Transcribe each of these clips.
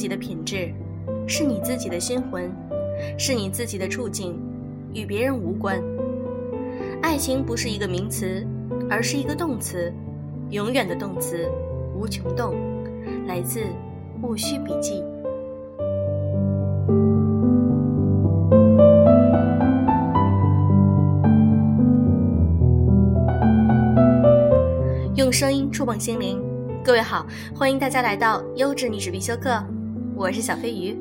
自己的品质，是你自己的心魂，是你自己的处境，与别人无关。爱情不是一个名词，而是一个动词，永远的动词，无穷动。来自戊戌笔记。用声音触碰心灵。各位好，欢迎大家来到优质女子必修课，我是小飞鱼。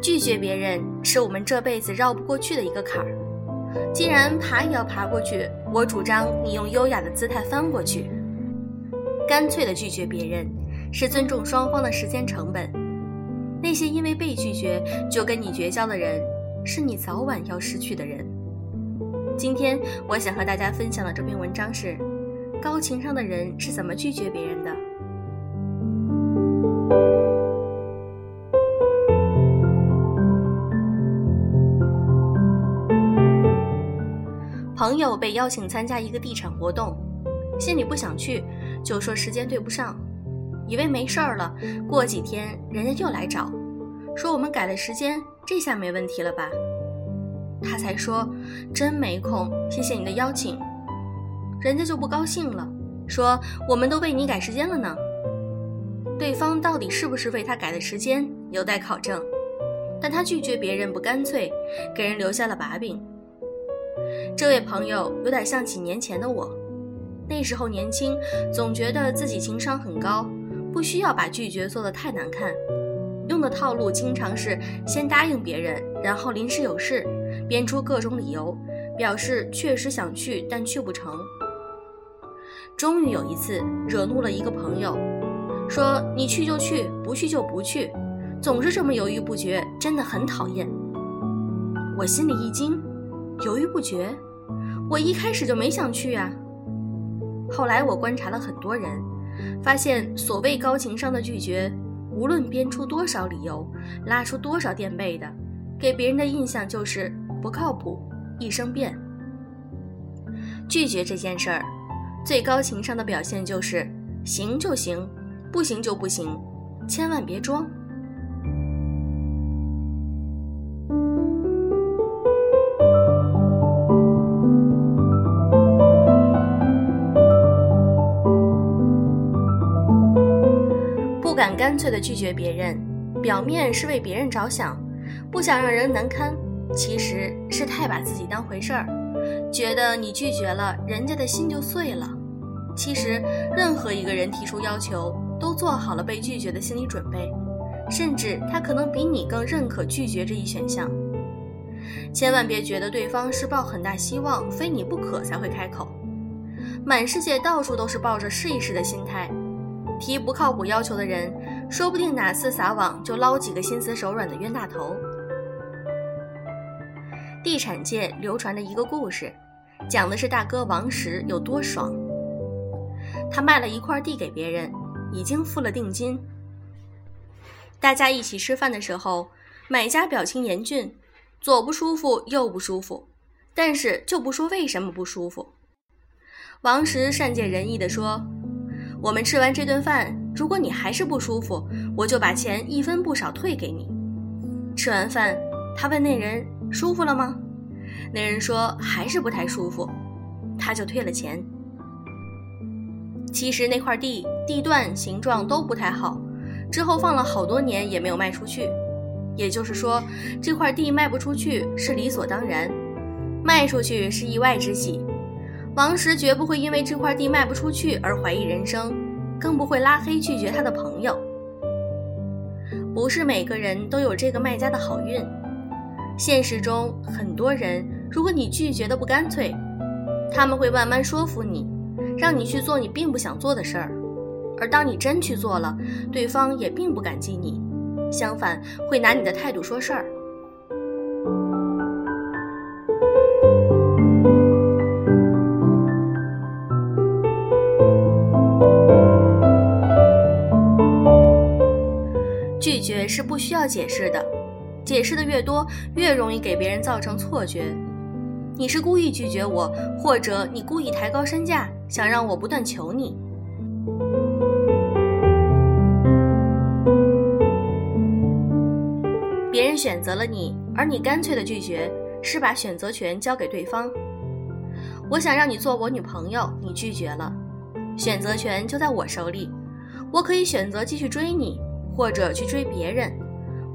拒绝别人是我们这辈子绕不过去的一个坎儿。既然爬也要爬过去，我主张你用优雅的姿态翻过去。干脆的拒绝别人，是尊重双方的时间成本。那些因为被拒绝就跟你绝交的人。是你早晚要失去的人。今天我想和大家分享的这篇文章是：高情商的人是怎么拒绝别人的。朋友被邀请参加一个地产活动，心里不想去，就说时间对不上，以为没事儿了。过几天人家又来找，说我们改了时间。这下没问题了吧？他才说，真没空，谢谢你的邀请。人家就不高兴了，说我们都为你改时间了呢。对方到底是不是为他改的时间，有待考证。但他拒绝别人不干脆，给人留下了把柄。这位朋友有点像几年前的我，那时候年轻，总觉得自己情商很高，不需要把拒绝做得太难看。用的套路经常是先答应别人，然后临时有事，编出各种理由，表示确实想去但去不成。终于有一次惹怒了一个朋友，说你去就去，不去就不去，总是这么犹豫不决，真的很讨厌。我心里一惊，犹豫不决，我一开始就没想去啊。后来我观察了很多人，发现所谓高情商的拒绝。无论编出多少理由，拉出多少垫背的，给别人的印象就是不靠谱、一生变。拒绝这件事儿，最高情商的表现就是行就行，不行就不行，千万别装。不敢干脆的拒绝别人，表面是为别人着想，不想让人难堪，其实是太把自己当回事儿，觉得你拒绝了，人家的心就碎了。其实任何一个人提出要求，都做好了被拒绝的心理准备，甚至他可能比你更认可拒绝这一选项。千万别觉得对方是抱很大希望，非你不可才会开口。满世界到处都是抱着试一试的心态。提不靠谱要求的人，说不定哪次撒网就捞几个心慈手软的冤大头。地产界流传着一个故事，讲的是大哥王石有多爽。他卖了一块地给别人，已经付了定金。大家一起吃饭的时候，买家表情严峻，左不舒服右不舒服，但是就不说为什么不舒服。王石善解人意地说。我们吃完这顿饭，如果你还是不舒服，我就把钱一分不少退给你。吃完饭，他问那人舒服了吗？那人说还是不太舒服，他就退了钱。其实那块地地段、形状都不太好，之后放了好多年也没有卖出去。也就是说，这块地卖不出去是理所当然，卖出去是意外之喜。王石绝不会因为这块地卖不出去而怀疑人生，更不会拉黑拒绝他的朋友。不是每个人都有这个卖家的好运。现实中，很多人，如果你拒绝的不干脆，他们会慢慢说服你，让你去做你并不想做的事儿。而当你真去做了，对方也并不感激你，相反会拿你的态度说事儿。拒绝是不需要解释的，解释的越多，越容易给别人造成错觉。你是故意拒绝我，或者你故意抬高身价，想让我不断求你。别人选择了你，而你干脆的拒绝，是把选择权交给对方。我想让你做我女朋友，你拒绝了，选择权就在我手里，我可以选择继续追你，或者去追别人，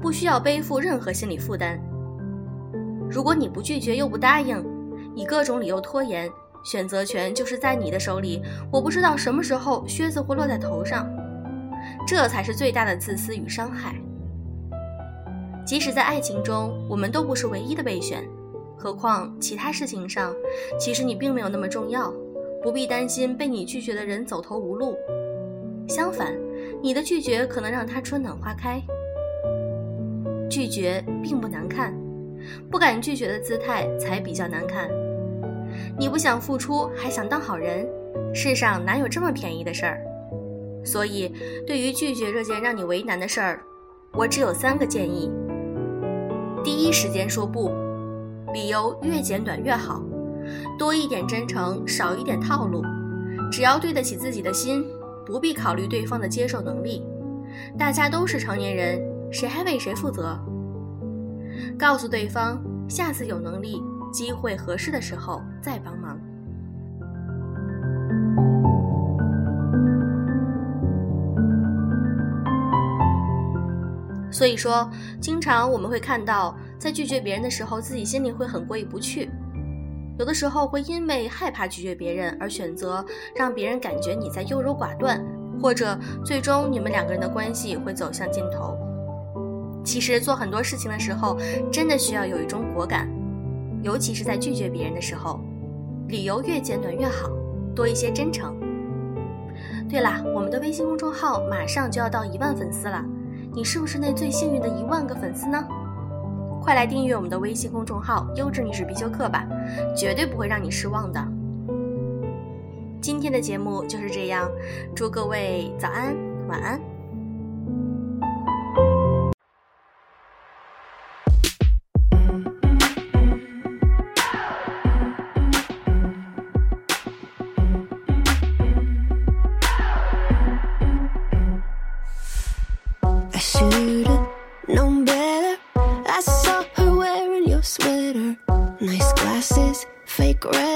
不需要背负任何心理负担。如果你不拒绝又不答应，以各种理由拖延，选择权就是在你的手里，我不知道什么时候靴子会落在头上，这才是最大的自私与伤害。即使在爱情中，我们都不是唯一的备选，何况其他事情上，其实你并没有那么重要，不必担心被你拒绝的人走投无路。相反，你的拒绝可能让他春暖花开。拒绝并不难看，不敢拒绝的姿态才比较难看。你不想付出，还想当好人，世上哪有这么便宜的事儿？所以，对于拒绝这件让你为难的事儿，我只有三个建议：第一时间说不，理由越简短越好，多一点真诚，少一点套路，只要对得起自己的心，不必考虑对方的接受能力。大家都是成年人，谁还为谁负责？告诉对方，下次有能力。机会合适的时候再帮忙。所以说，经常我们会看到，在拒绝别人的时候，自己心里会很过意不去。有的时候会因为害怕拒绝别人而选择让别人感觉你在优柔寡断，或者最终你们两个人的关系会走向尽头。其实做很多事情的时候，真的需要有一种果敢。尤其是在拒绝别人的时候，理由越简短越好，多一些真诚。对了，我们的微信公众号马上就要到一万粉丝了，你是不是那最幸运的一万个粉丝呢？快来订阅我们的微信公众号“优质女史必修课”吧，绝对不会让你失望的。今天的节目就是这样，祝各位早安、晚安。you'd have known better. I saw her wearing your sweater, nice glasses, fake red.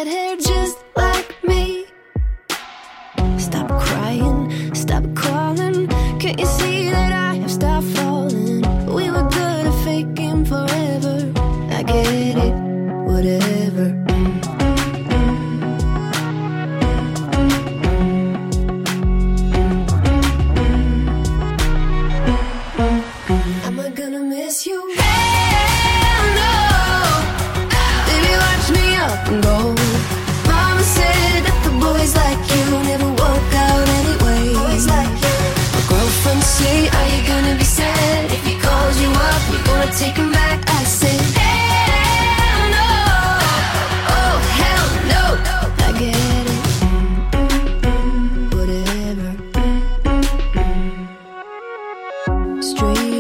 straight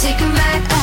take him back